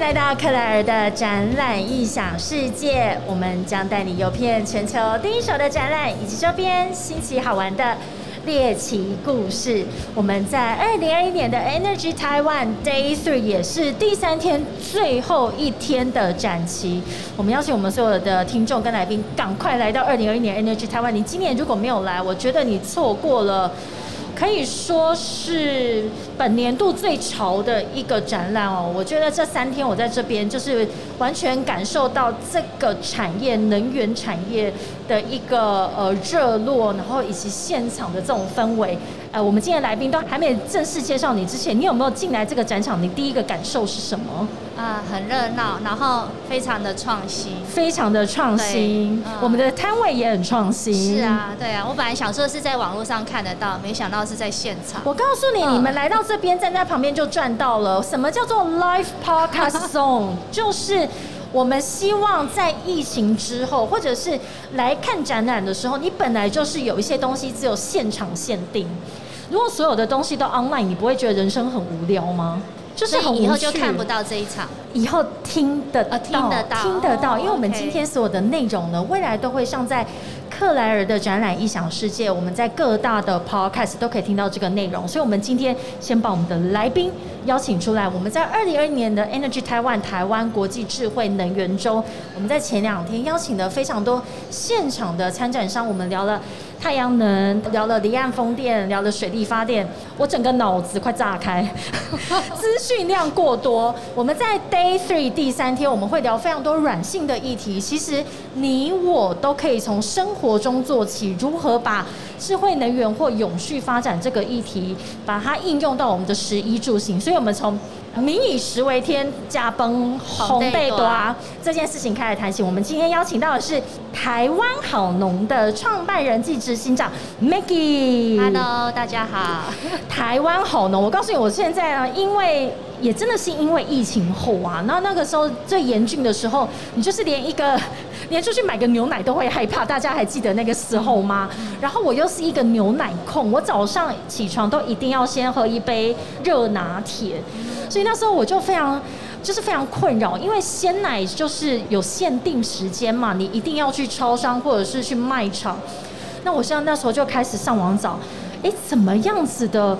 来到克莱尔的展览异想世界，我们将带你游遍全球第一手的展览以及周边新奇好玩的猎奇故事。我们在二零二一年的 Energy Taiwan Day Three 也是第三天最后一天的展期，我们邀请我们所有的听众跟来宾赶快来到二零二一年 Energy Taiwan。你今年如果没有来，我觉得你错过了。可以说是本年度最潮的一个展览哦。我觉得这三天我在这边，就是完全感受到这个产业能源产业的一个呃热络，然后以及现场的这种氛围。呃，我们今天来宾都还没正式介绍你之前，你有没有进来这个展场？你第一个感受是什么？啊，很热闹，然后非常的创新，非常的创新。我们的摊位也很创新。是啊，对啊。我本来想说是在网络上看得到，没想到是在现场。我告诉你，你们来到这边站在旁边就赚到了。什么叫做 Live Podcast Zone？就是我们希望在疫情之后，或者是来看展览的时候，你本来就是有一些东西只有现场限定。如果所有的东西都 online，你不会觉得人生很无聊吗？就是以后就看不到这一场，以后听得到，听得到，听得到。因为我们今天所有的内容呢，未来都会上在克莱尔的展览异想世界，我们在各大的 podcast 都可以听到这个内容。所以，我们今天先把我们的来宾邀请出来。我们在二零二一年的 Energy Taiwan 台湾国际智慧能源周，我们在前两天邀请了非常多现场的参展商，我们聊了。太阳能聊了离岸风电，聊了水力发电，我整个脑子快炸开，资讯量过多。我们在 Day Three 第三天，我们会聊非常多软性的议题。其实你我都可以从生活中做起，如何把智慧能源或永续发展这个议题，把它应用到我们的食衣住行。所以，我们从民以食为天，驾崩红贝多这件事情开始谈起。我们今天邀请到的是台湾好农的创办人暨执行长 Maggie。Hello，大家好。台湾好农，我告诉你，我现在啊，因为也真的是因为疫情后啊，那那个时候最严峻的时候，你就是连一个连出去买个牛奶都会害怕。大家还记得那个时候吗？然后我又是一个牛奶控，我早上起床都一定要先喝一杯热拿铁。所以以那时候我就非常，就是非常困扰，因为鲜奶就是有限定时间嘛，你一定要去超商或者是去卖场。那我现在那时候就开始上网找，哎，怎么样子的？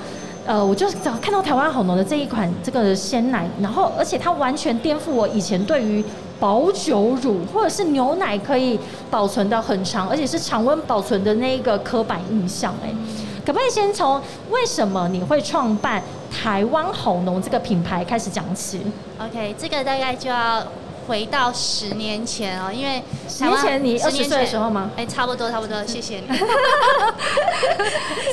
呃，我就找看到台湾好浓的这一款这个鲜奶，然后而且它完全颠覆我以前对于保酒乳或者是牛奶可以保存的很长，而且是常温保存的那一个刻板印象。哎，可不可以先从为什么你会创办？台湾好农这个品牌开始讲起，OK，这个大概就要回到十年前哦，因为十年前你二十岁的时候吗？哎，差不多差不多，谢谢你。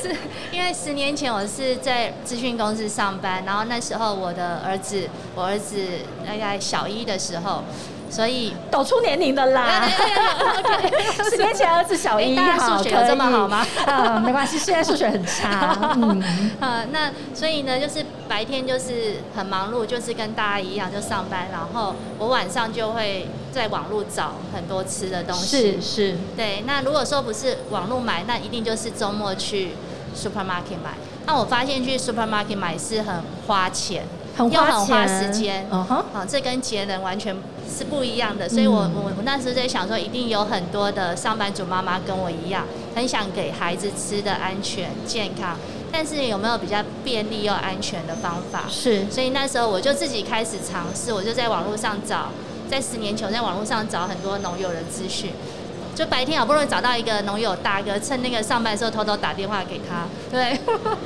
是因为十年前我是在资讯公司上班，然后那时候我的儿子，我儿子大概小一的时候。所以抖出年龄的啦，十年前儿子小一，数学有这么好吗？啊，没关系，现在数学很差。嗯，啊，那所以呢，就是白天就是很忙碌，就是跟大家一样就上班，然后我晚上就会在网络找很多吃的东西。是是，对。那如果说不是网络买，那一定就是周末去 supermarket 买。那我发现去 supermarket 买是很花钱。很花花时间，嗯哼，好，这跟节能完全是不一样的。所以我我我那时候在想说，一定有很多的上班族妈妈跟我一样，很想给孩子吃的安全健康，但是有没有比较便利又安全的方法？是，所以那时候我就自己开始尝试，我就在网络上找，在十年前在网络上找很多农友的资讯。就白天好不容易找到一个农友大哥，趁那个上班的时候偷偷打电话给他。对，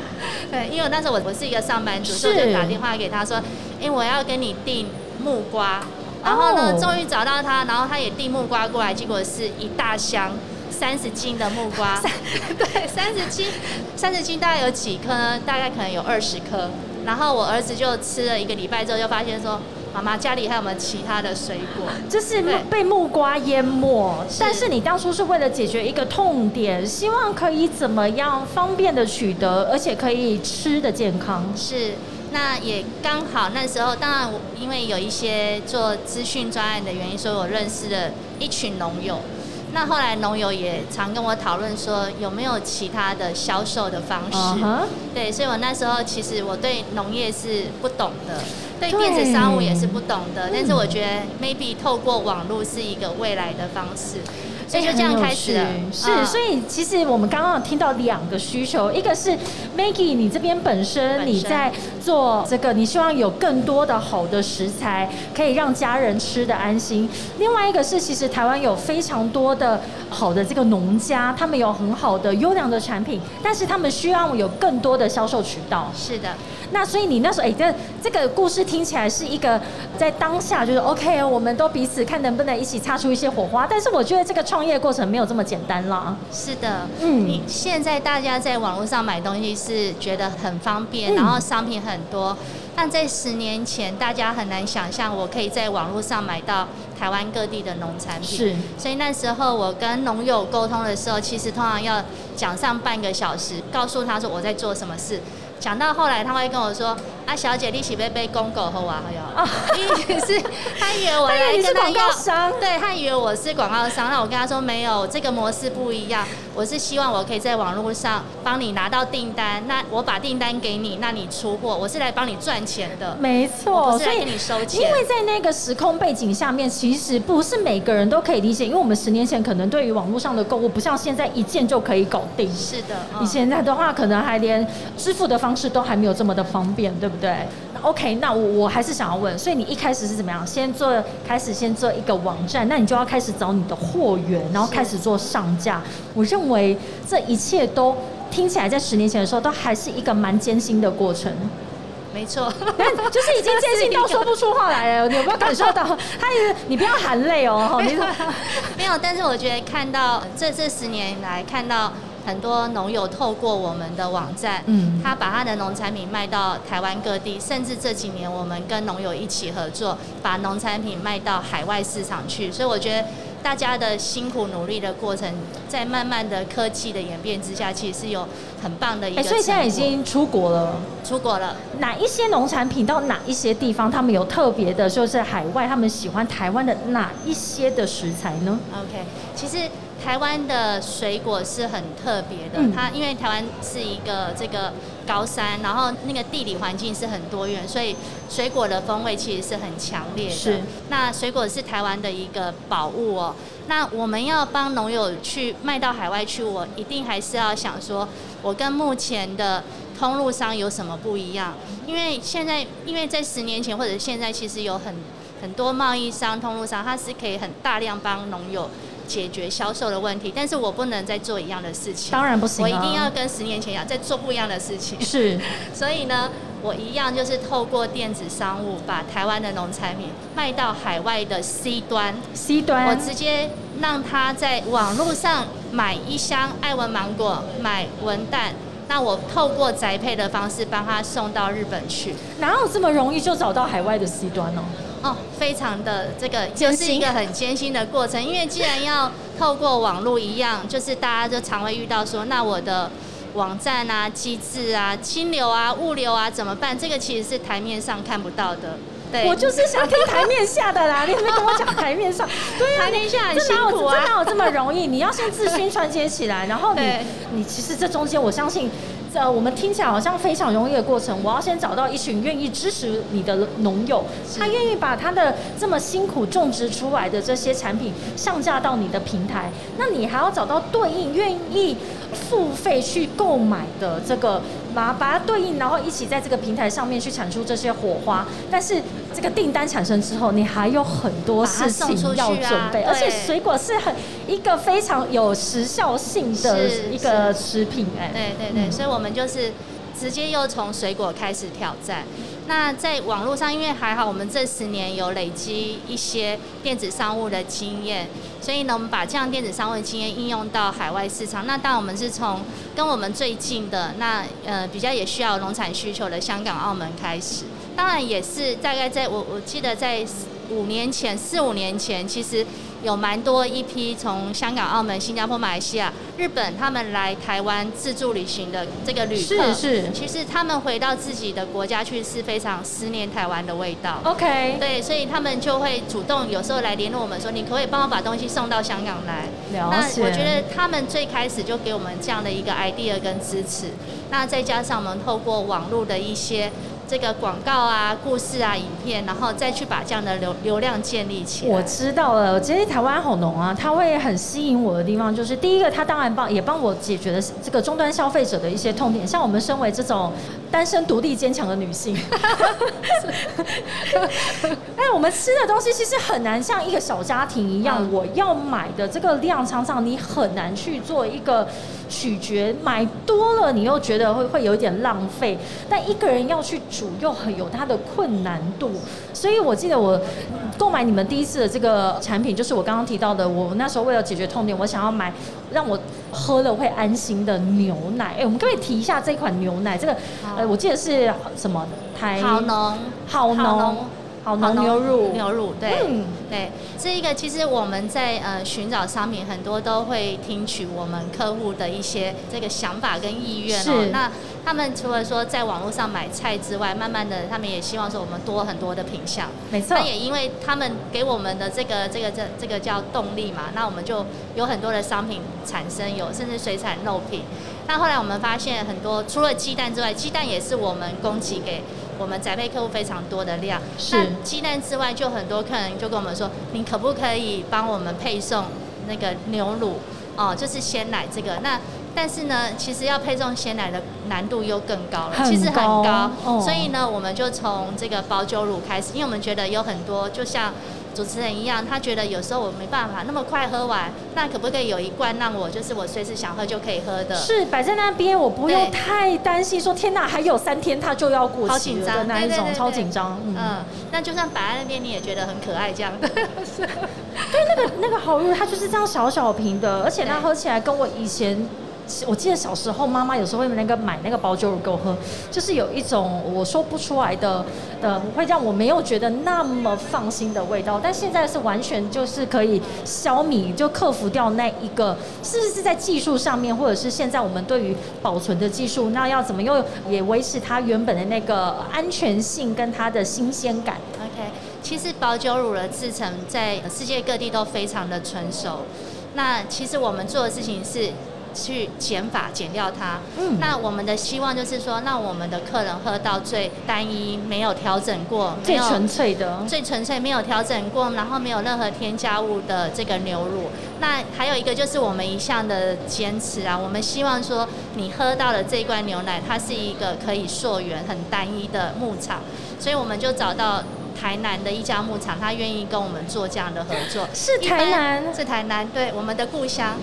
对，因为那时候我我是一个上班族，所以就打电话给他说：“哎，我要跟你订木瓜。”然后呢，终于找到他，然后他也订木瓜过来，结果是一大箱三十斤的木瓜。对，三十斤，三十斤大概有几颗呢？大概可能有二十颗。然后我儿子就吃了一个礼拜之后，就发现说。妈妈家里还有没有其他的水果？就是被木瓜淹没，但是你当初是为了解决一个痛点，希望可以怎么样方便的取得，而且可以吃的健康。是，那也刚好那时候，当然我因为有一些做资讯专案的原因，所以我认识了一群农友。那后来农友也常跟我讨论说，有没有其他的销售的方式？对，所以我那时候其实我对农业是不懂的，对电子商务也是不懂的，但是我觉得 maybe 透过网络是一个未来的方式。所以就这样开始了，是，所以其实我们刚刚听到两个需求，一个是 Maggie，你这边本身你在做这个，你希望有更多的好的食材可以让家人吃的安心；另外一个是，其实台湾有非常多的好的这个农家，他们有很好的优良的产品，但是他们需要有更多的销售渠道。是的。那所以你那时候哎，这这个故事听起来是一个在当下就是 OK，我们都彼此看能不能一起擦出一些火花。但是我觉得这个创业过程没有这么简单啦。是的，嗯，你现在大家在网络上买东西是觉得很方便，然后商品很多。但在十年前，大家很难想象我可以在网络上买到台湾各地的农产品。是，所以那时候我跟农友沟通的时候，其实通常要讲上半个小时，告诉他说我在做什么事。讲到后来，他会跟我说：“啊，小姐，你起被被公狗后啊，还有啊，意思是他以为我来跟他要，对他以为我是广告商。那我跟他说没有，这个模式不一样。我是希望我可以在网络上帮你拿到订单，那我把订单给你，那你出货，我是来帮你赚钱的。没错，所以给你收钱。因为在那个时空背景下面，其实不是每个人都可以理解，因为我们十年前可能对于网络上的购物，不像现在一件就可以搞定。是的，你现在的话，可能还连支付的方。方式都还没有这么的方便，对不对？OK，那我我还是想要问，所以你一开始是怎么样？先做开始先做一个网站，那你就要开始找你的货源，然后开始做上架。我认为这一切都听起来在十年前的时候都还是一个蛮艰辛的过程。没错，就是已经艰辛到说不出话来了。你有没有感受到？他直你不要含泪哦。没有，但是我觉得看到这这十年来看到。很多农友透过我们的网站，嗯，他把他的农产品卖到台湾各地，甚至这几年我们跟农友一起合作，把农产品卖到海外市场去。所以我觉得大家的辛苦努力的过程，在慢慢的科技的演变之下，其实是有很棒的一个。所以现在已经出国了，出国了。哪一些农产品到哪一些地方，他们有特别的，就是海外他们喜欢台湾的哪一些的食材呢？OK，其实。台湾的水果是很特别的，它因为台湾是一个这个高山，然后那个地理环境是很多元，所以水果的风味其实是很强烈的。是，那水果是台湾的一个宝物哦。那我们要帮农友去卖到海外去，我一定还是要想说，我跟目前的通路商有什么不一样？因为现在，因为在十年前或者现在，其实有很很多贸易商、通路商，他是可以很大量帮农友。解决销售的问题，但是我不能再做一样的事情。当然不行，我一定要跟十年前一样，再做不一样的事情。是，所以呢，我一样就是透过电子商务，把台湾的农产品卖到海外的 C 端。C 端，我直接让他在网络上买一箱爱文芒果，买文旦，那我透过宅配的方式帮他送到日本去。哪有这么容易就找到海外的 C 端呢？哦，非常的这个就是一个很艰辛的过程，因为既然要透过网络一样，就是大家就常会遇到说，那我的网站啊、机制啊、清流啊、物流啊怎么办？这个其实是台面上看不到的。对，我就是想听台面下的啦，你没跟我讲台面上。对啊台面下很辛苦啊，哪有这么容易？你要先自宣传接起来，然后你你其实这中间，我相信。呃，我们听起来好像非常容易的过程。我要先找到一群愿意支持你的农友，他愿意把他的这么辛苦种植出来的这些产品上架到你的平台，那你还要找到对应愿意付费去购买的这个。把把它对应，然后一起在这个平台上面去产出这些火花。但是这个订单产生之后，你还有很多事情要准备，而且水果是很一个非常有时效性的一个食品。哎，对对对，所以我们就是直接又从水果开始挑战。那在网络上，因为还好我们这十年有累积一些电子商务的经验，所以呢，我们把这样电子商务的经验应用到海外市场。那当然我们是从跟我们最近的那呃比较也需要农产需求的香港、澳门开始。当然也是大概在我我记得在五年前、四五年前，其实有蛮多一批从香港、澳门、新加坡、马来西亚、日本他们来台湾自助旅行的这个旅客，是是其实他们回到自己的国家去是非常思念台湾的味道。OK，对，所以他们就会主动有时候来联络我们说，你可不可以帮我把东西送到香港来？那。我觉得他们最开始就给我们这样的一个 idea 跟支持，那再加上我们透过网络的一些这个广告啊、故事啊、影片，然后再去把这样的流流量建立起来。我知道了，其实台湾好浓啊，它会很吸引我的地方就是，第一个，它当然帮也帮我解决了这个终端消费者的一些痛点，像我们身为这种单身独立坚强的女性，哎，我们吃的东西其实很难像一个小家庭一样，嗯。我要买的这个量，常常你很难去做一个取决，买多了你又觉得会会有一点浪费，但一个人要去煮又很有它的困难度，所以我记得我购买你们第一次的这个产品，就是我刚刚提到的，我那时候为了解决痛点，我想要买让我喝了会安心的牛奶。哎、我们可不可以提一下这款牛奶？这个呃，我记得是什么台好浓，好浓好浓牛乳牛乳，对。嗯对，这一个其实我们在呃寻找商品，很多都会听取我们客户的一些这个想法跟意愿哦。那他们除了说在网络上买菜之外，慢慢的他们也希望说我们多很多的品相。没错那，也因为他们给我们的这个这个这这个叫动力嘛，那我们就有很多的商品产生，有甚至水产肉品。那后来我们发现很多除了鸡蛋之外，鸡蛋也是我们供给给我们宅配客户非常多的量。是那鸡蛋之外，就很多客人就跟我们说，你可不可以帮我们配送那个牛乳？哦，就是鲜奶这个。那但是呢，其实要配种鲜奶的难度又更高了，很其实很高所以呢，我们就从这个保酒乳开始，因为我们觉得有很多，就像主持人一样，他觉得有时候我没办法那么快喝完，那可不可以有一罐让我就是我随时想喝就可以喝的？是摆在那边，我不用太担心说天哪，还有三天它就要过好期了紧张的那一种，超紧张。嗯，嗯，那就算摆在那边，你也觉得很可爱这样的。对，那个那个好乳，它就是这样小小瓶的，而且它喝起来跟我以前。我记得小时候，妈妈有时候会那个买那个保酒乳给我喝，就是有一种我说不出来的的，会让我没有觉得那么放心的味道。但现在是完全就是可以消弭，就克服掉那一个，是不是在技术上面，或者是现在我们对于保存的技术，那要怎么又也维持它原本的那个安全性跟它的新鲜感？OK，其实保酒乳的制成在世界各地都非常的成熟。那其实我们做的事情是去减法减掉它。嗯那我们的希望就是说，让我们的客人喝到最单一、没有调整过、没有最纯粹的，最纯粹没有调整过，然后没有任何添加物的这个牛乳。那还有一个就是我们一向的坚持啊，我们希望说你喝到的这一罐牛奶，它是一个可以溯源、很单一的牧场，所以我们就找到。台南的一家牧场，他愿意跟我们做这样的合作。是台南是台南，对我们的故乡。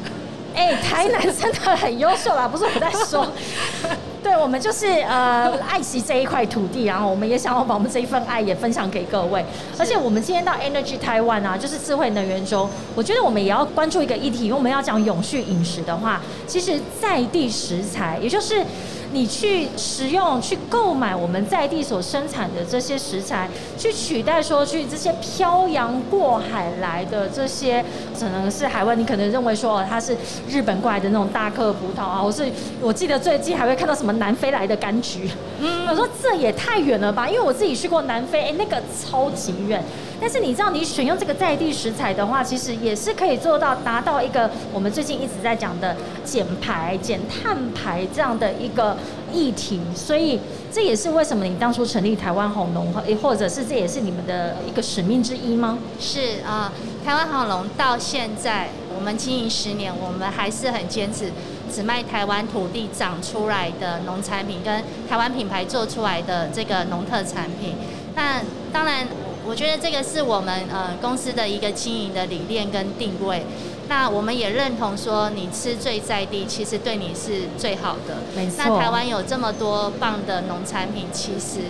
哎、台南真的很优秀啦，不是我在说。对，我们就是呃爱惜这一块土地，然后我们也想要把我们这一份爱也分享给各位。而且我们今天到 Energy Taiwan 啊，就是智慧能源周，我觉得我们也要关注一个议题，因为我们要讲永续饮食的话，其实在地食材，也就是。你去食用、去购买我们在地所生产的这些食材，去取代说去这些漂洋过海来的这些，可能是海外，你可能认为说它是日本过来的那种大颗葡萄啊，或是我记得最近还会看到什么南非来的柑橘，嗯，我说这也太远了吧，因为我自己去过南非，哎、那个超级远。但是你知道，你选用这个在地食材的话，其实也是可以做到达到一个我们最近一直在讲的减排、减碳排这样的一个议题。所以这也是为什么你当初成立台湾红农，诶或者是这也是你们的一个使命之一吗？是啊、台湾航龙到现在我们经营十年，我们还是很坚持只卖台湾土地长出来的农产品，跟台湾品牌做出来的这个农特产品。那当然，我觉得这个是我们呃公司的一个经营的理念跟定位。那我们也认同说，你吃最在地，其实对你是最好的。没错那台湾有这么多棒的农产品，其实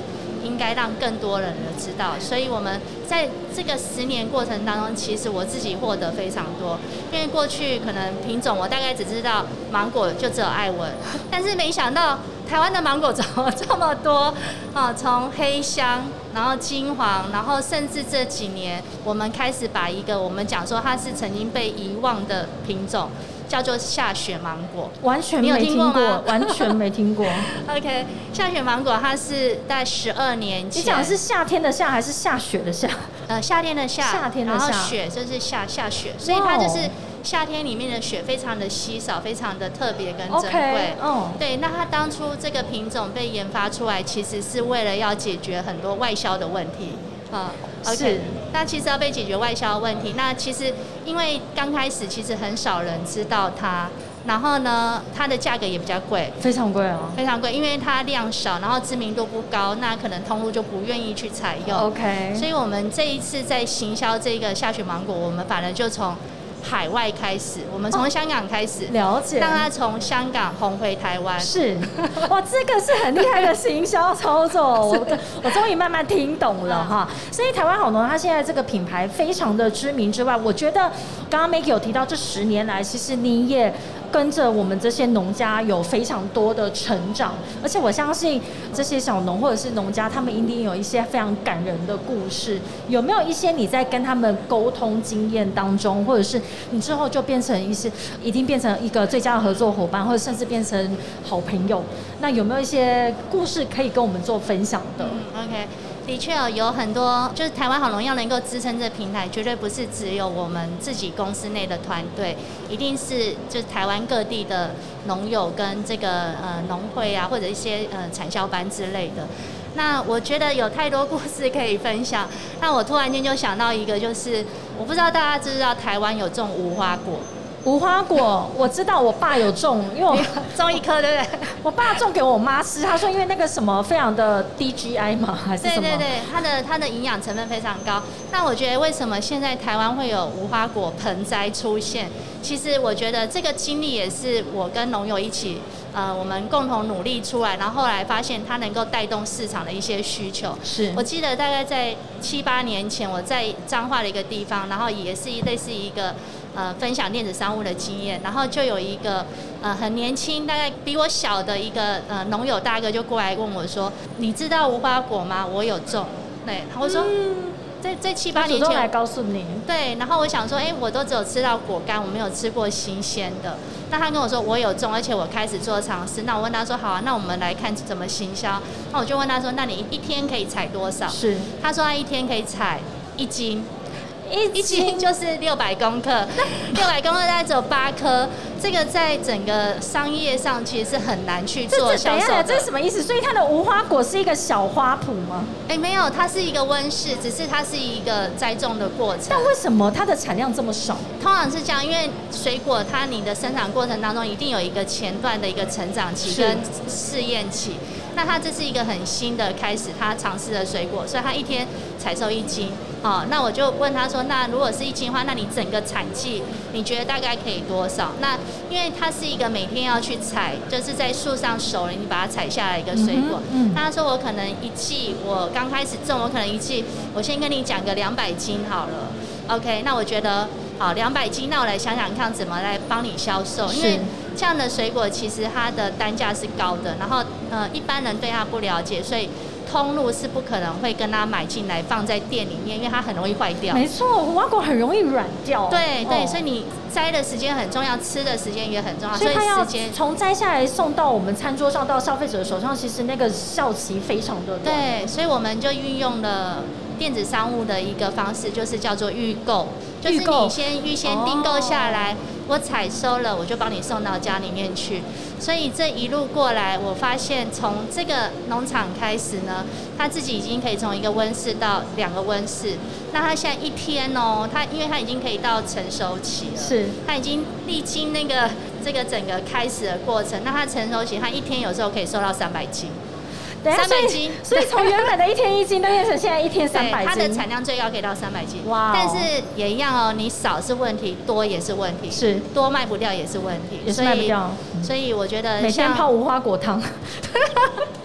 应该让更多人知道。所以我们在这个十年过程当中，其实我自己获得非常多。因为过去可能品种我大概只知道芒果就只有艾文，但是没想到台湾的芒果怎么这么多啊？从黑香，然后金黄，然后甚至这几年我们开始把一个我们讲说它是曾经被遗忘的品种。叫做下雪芒果，完全没听过吗，完全没听过。OK，下雪芒果它是在十二年前。你讲是夏天的夏还是下雪的夏？呃，夏天的夏，夏天的夏，然后雪就是下下雪，所以它就是夏天里面的雪非常的稀少，非常的特别跟珍贵。哦，对，那它当初这个品种被研发出来，其实是为了要解决很多外销的问题。啊，OK，那其实要被解决外销问题。那其实因为刚开始其实很少人知道它，然后呢，它的价格也比较贵，非常贵哦，非常贵，因为它量少，然后知名度不高，那可能通路就不愿意去采用。OK，所以我们这一次在行销这个下雪芒果，我们反而就从。海外开始，我们从香港开始了解，让他从香港红回台湾。是，哇，这个是很厉害的行销操作，我我终于慢慢听懂了哈。所以台湾好农，它现在这个品牌非常的知名之外，我觉得刚刚 Make 有提到这十年来，其实你也。跟着我们这些农家有非常多的成长，而且我相信这些小农或者是农家，他们一定有一些非常感人的故事。有没有一些你在跟他们沟通经验当中，或者是你之后就变成一些，一定变成一个最佳的合作伙伴，或者甚至变成好朋友？那有没有一些故事可以跟我们做分享的？OK。的确哦，有很多就是台湾好农药能够支撑这平台，绝对不是只有我们自己公司内的团队，一定是就是台湾各地的农友跟这个呃农会啊，或者一些呃产销班之类的。那我觉得有太多故事可以分享。那我突然间就想到一个，就是我不知道大家知不知道台湾有种无花果。无花果，我知道我爸有种，因为我种一颗，对不对？我爸种给我妈吃，他说因为那个什么非常的 DGI 嘛，还是什么？对对对，它的它的营养成分非常高。那我觉得为什么现在台湾会有无花果盆栽出现？其实我觉得这个经历也是我跟农友一起，呃，我们共同努力出来，然后后来发现它能够带动市场的一些需求。是我记得大概在七八年前，我在彰化的一个地方，然后也是一类似一个。呃，分享电子商务的经验，然后就有一个呃很年轻，大概比我小的一个呃农友大哥就过来问我说：“你知道无花果吗？我有种。”对，我说在在七八年前来告诉你。对，然后我想说，哎，我都只有吃到果干，我没有吃过新鲜的。那他跟我说我有种，而且我开始做尝试。那我问他说：“好啊，那我们来看怎么行销。”那我就问他说：“那你一天可以采多少？”是，他说他一天可以采一斤。一斤就是六百公克，六百公克大概只有八颗，这个在整个商业上其实是很难去做销售。这是什么意思？所以它的无花果是一个小花圃吗？哎，没有，它是一个温室，只是它是一个栽种的过程。但为什么它的产量这么少？通常是这样，因为水果它你的生长过程当中一定有一个前段的一个成长期跟试验期。那它这是一个很新的开始，它尝试的水果，所以它一天采收一斤。哦，那我就问他说，那如果是一斤的话，那你整个产季你觉得大概可以多少？那因为它是一个每天要去采，就是在树上熟了，你把它采下来一个水果。嗯。他说我可能一季，我刚开始种，我可能一季，我先跟你讲个两百斤好了。OK，那我觉得好两百斤，那我来想想看怎么来帮你销售，因为。这样的水果其实它的单价是高的，然后呃一般人对它不了解，所以通路是不可能会跟他买进来放在店里面，因为它很容易坏掉。没错，无花果很容易软掉。对对，所以你摘的时间很重要，吃的时间也很重要。所以它要从摘下来送到我们餐桌上到消费者手上，其实那个效期非常的短。对，所以我们就运用了电子商务的一个方式，就是叫做预购，就是你先预先订购下来。我采收了，我就帮你送到家里面去。所以这一路过来，我发现从这个农场开始呢，他自己已经可以从一个温室到两个温室。那他现在一天哦，他因为他已经可以到成熟期了，是，他已经历经那个这个整个开始的过程。那他成熟期，他一天有时候可以收到三百斤。三百斤，所以从原本的一天一斤，都变成现在一天三百斤。它的产量最高可以到三百斤。哇！但是也一样哦，你少是问题，多也是问题。是，多卖不掉也是问题。也是卖不掉。所以我觉得每天泡无花果汤。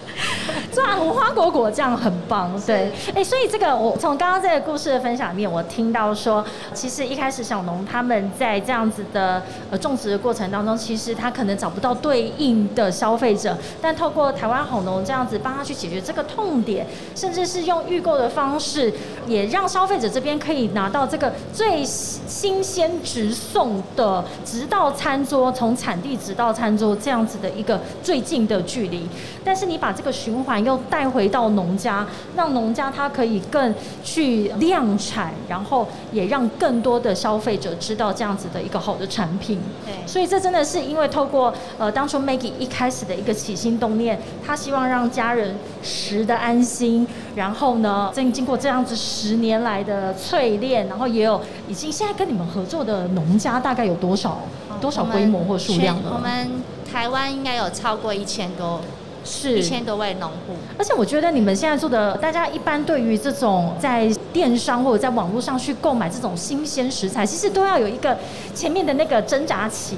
抓无花果果酱很棒，对，哎，所以这个我从刚刚这个故事的分享里面，我听到说，其实一开始小农他们在这样子的呃种植的过程当中，其实他可能找不到对应的消费者，但透过台湾好农这样子帮他去解决这个痛点，甚至是用预购的方式，也让消费者这边可以拿到这个最新鲜直送的，直到餐桌，从产地直到餐桌这样子的一个最近的距离。但是你把这个循环又带回到农家，让农家它可以更去量产，然后也让更多的消费者知道这样子的一个好的产品。对，所以这真的是因为透过呃当初 Maggie 一开始的一个起心动念，他希望让家人食的安心，然后呢，经经过这样子十年来的淬炼，然后也有已经现在跟你们合作的农家大概有多少多少规模或数量呢？我们台湾应该有超过一千多。是一千多位农户，而且我觉得你们现在做的，大家一般对于这种在电商或者在网络上去购买这种新鲜食材，其实都要有一个前面的那个挣扎期。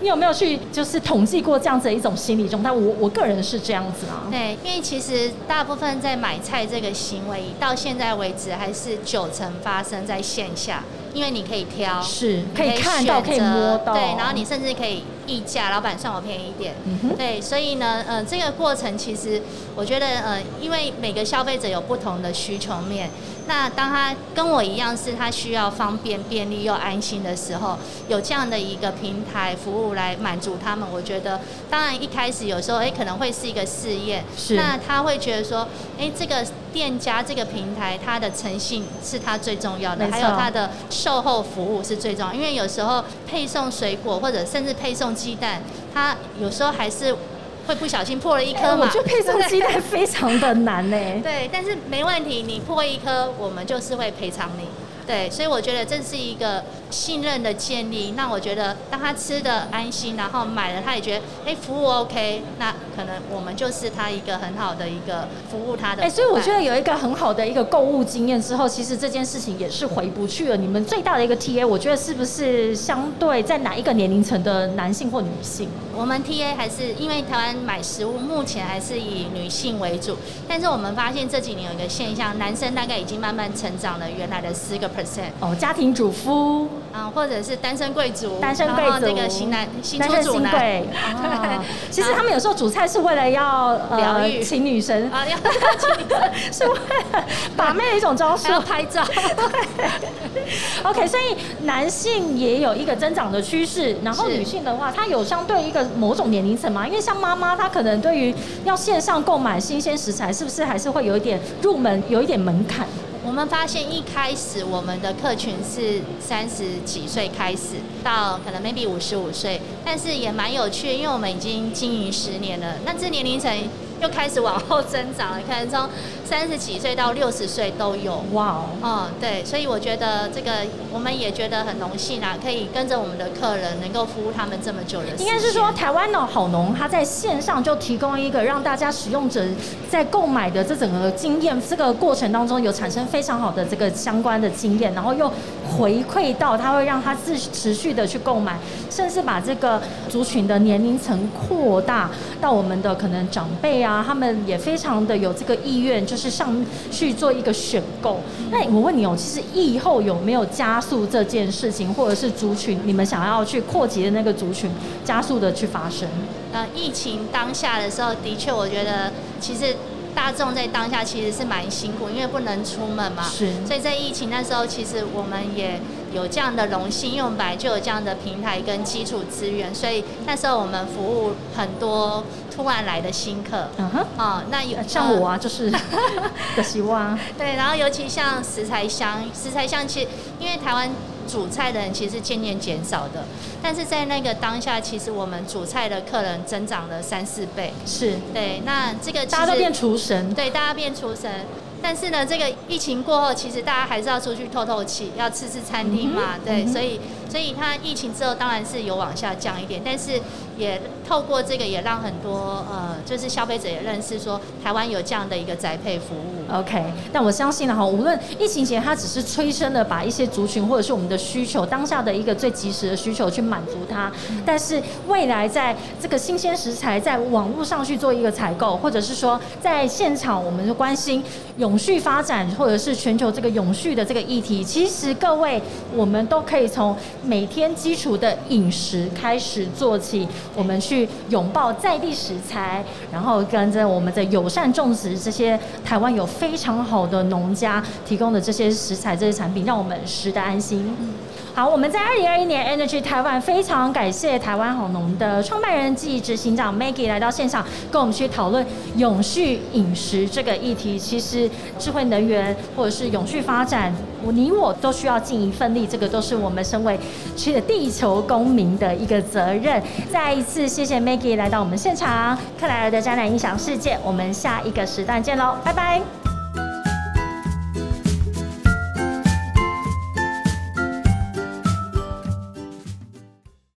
你有没有去就是统计过这样子的一种心理状态？我我个人是这样子啊。对，因为其实大部分在买菜这个行为，到现在为止还是九成发生在线下，因为你可以挑，是可以看到，可以摸到，对，然后你甚至可以。溢价，老板算我便宜一点。对，所以呢，呃，这个过程其实我觉得，呃，因为每个消费者有不同的需求面。那当他跟我一样是他需要方便、便利又安心的时候，有这样的一个平台服务来满足他们，我觉得，当然一开始有时候，哎，可能会是一个试验。是。那他会觉得说，哎，这个店家这个平台，它的诚信是他最重要的，还有它的售后服务是最重要。因为有时候配送水果或者甚至配送鸡蛋，它有时候还是会不小心破了一颗嘛。我觉得配送鸡蛋非常的难呢。对，但是没问题，你破一颗，我们就是会赔偿你。对，所以我觉得这是一个信任的建立。那我觉得，当他吃的安心，然后买了，他也觉得，哎，服务 OK，那可能我们就是他一个很好的一个服务他的。哎，所以我觉得有一个很好的一个购物经验之后，其实这件事情也是回不去了。你们最大的一个 TA，我觉得是不是相对在哪一个年龄层的男性或女性？我们 TA 还是因为台湾买食物目前还是以女性为主，但是我们发现这几年有一个现象，男生大概已经慢慢成长了原来的四个。percent 哦，家庭主妇啊，或者是单身贵族，单身贵族这个型男新单身新贵。其实他们有时候煮菜是为了要疗愈，请女神啊，要请 是为了把妹的一种招数，要拍照。OK，所以男性也有一个增长的趋势，然后女性的话，她有相对一个某种年龄层嘛，因为像妈妈，她可能对于要线上购买新鲜食材，是不是还是会有一点入门，有一点门槛？我们发现一开始我们的客群是三十几岁开始，到可能 maybe 五十五岁，但是也蛮有趣，因为我们已经经营十年了，那这年龄层。又开始往后增长了，可能从三十几岁到六十岁都有。哇哦，嗯，对，所以我觉得这个我们也觉得很荣幸啊，可以跟着我们的客人能够服务他们这么久的。应该是说，台湾的好农，他在线上就提供一个让大家使用者在购买的这整个经验，这个过程当中有产生非常好的这个相关的经验，然后又回馈到他会让他自持续的去购买，甚至把这个族群的年龄层扩大到我们的可能长辈啊。他们也非常的有这个意愿，就是上去做一个选购。那我问你哦，其实疫后有没有加速这件事情，或者是族群你们想要去扩及的那个族群加速的去发生？呃，疫情当下的时候，的确，我觉得其实大众在当下其实是蛮辛苦，因为不能出门嘛。是。所以在疫情那时候，其实我们也有这样的荣幸，因为我们本来就有这样的平台跟基础资源，所以那时候我们服务很多。突然来的新客，嗯哼，哦，那有像我啊，就是的希望。对，然后尤其像食材箱，食材箱其实因为台湾煮菜的人其实渐渐减少的，但是在那个当下，其实我们煮菜的客人增长了三四倍。是，对，那这个大家都变厨神，对，大家变厨神。但是呢，这个疫情过后，其实大家还是要出去透透气，要吃吃餐厅嘛，对，所以，所以它疫情之后当然是有往下降一点，但是也透过这个也让很多呃，就是消费者也认识说台湾有这样的一个宅配服务。OK，但我相信呢，哈，无论疫情前它只是催生的把一些族群或者是我们的需求当下的一个最及时的需求去满足它，但是未来在这个新鲜食材在网络上去做一个采购，或者是说在现场我们就关心永续发展或者是全球这个永续的这个议题，其实各位我们都可以从每天基础的饮食开始做起，我们去去拥抱在地食材，然后跟着我们的友善种植这些台湾有非常好的农家提供的这些食材、这些产品，让我们食得安心。好，我们在二零二一年 Energy 台湾非常感谢台湾好农的创办人暨执行长 Maggie 来到现场，跟我们去讨论永续饮食这个议题。其实智慧能源或者是永续发展，我你我都需要尽一份力，这个都是我们身为去地球公民的一个责任。再一次谢谢 Maggie 来到我们现场，克莱尔的展览影响世界，我们下一个时段见喽，拜拜。